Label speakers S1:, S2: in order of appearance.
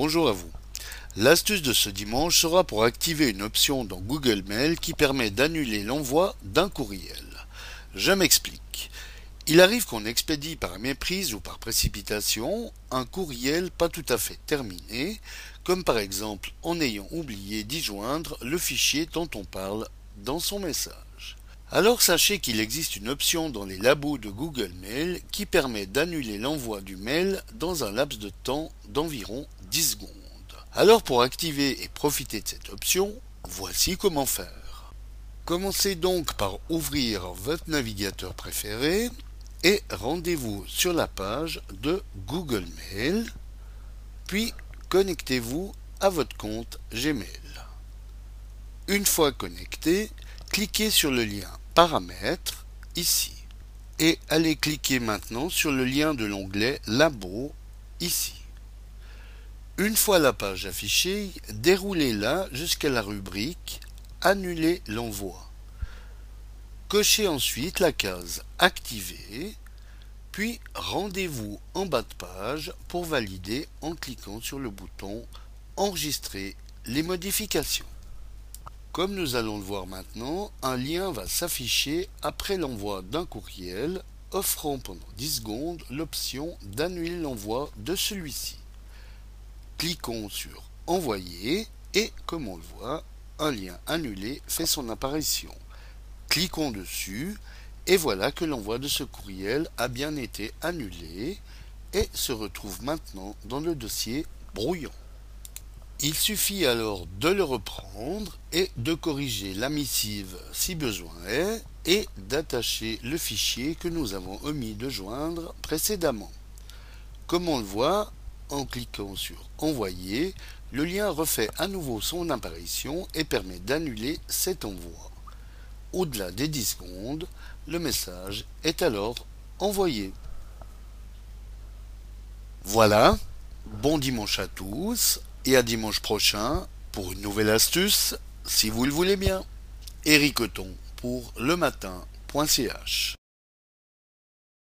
S1: Bonjour à vous. L'astuce de ce dimanche sera pour activer une option dans Google Mail qui permet d'annuler l'envoi d'un courriel. Je m'explique. Il arrive qu'on expédie par méprise ou par précipitation un courriel pas tout à fait terminé, comme par exemple en ayant oublié d'y joindre le fichier dont on parle dans son message. Alors sachez qu'il existe une option dans les labos de Google Mail qui permet d'annuler l'envoi du mail dans un laps de temps d'environ 10 secondes. Alors pour activer et profiter de cette option, voici comment faire. Commencez donc par ouvrir votre navigateur préféré et rendez-vous sur la page de Google Mail, puis connectez-vous à votre compte Gmail. Une fois connecté, cliquez sur le lien Paramètres ici et allez cliquer maintenant sur le lien de l'onglet Labo ici. Une fois la page affichée, déroulez-la jusqu'à la rubrique Annuler l'envoi. Cochez ensuite la case Activer, puis rendez-vous en bas de page pour valider en cliquant sur le bouton Enregistrer les modifications. Comme nous allons le voir maintenant, un lien va s'afficher après l'envoi d'un courriel offrant pendant 10 secondes l'option d'annuler l'envoi de celui-ci. Cliquons sur Envoyer et, comme on le voit, un lien annulé fait son apparition. Cliquons dessus et voilà que l'envoi de ce courriel a bien été annulé et se retrouve maintenant dans le dossier brouillon. Il suffit alors de le reprendre et de corriger la missive si besoin est et d'attacher le fichier que nous avons omis de joindre précédemment. Comme on le voit, en cliquant sur Envoyer, le lien refait à nouveau son apparition et permet d'annuler cet envoi. Au-delà des 10 secondes, le message est alors envoyé. Voilà, bon dimanche à tous et à dimanche prochain pour une nouvelle astuce, si vous le voulez bien. Eric pour le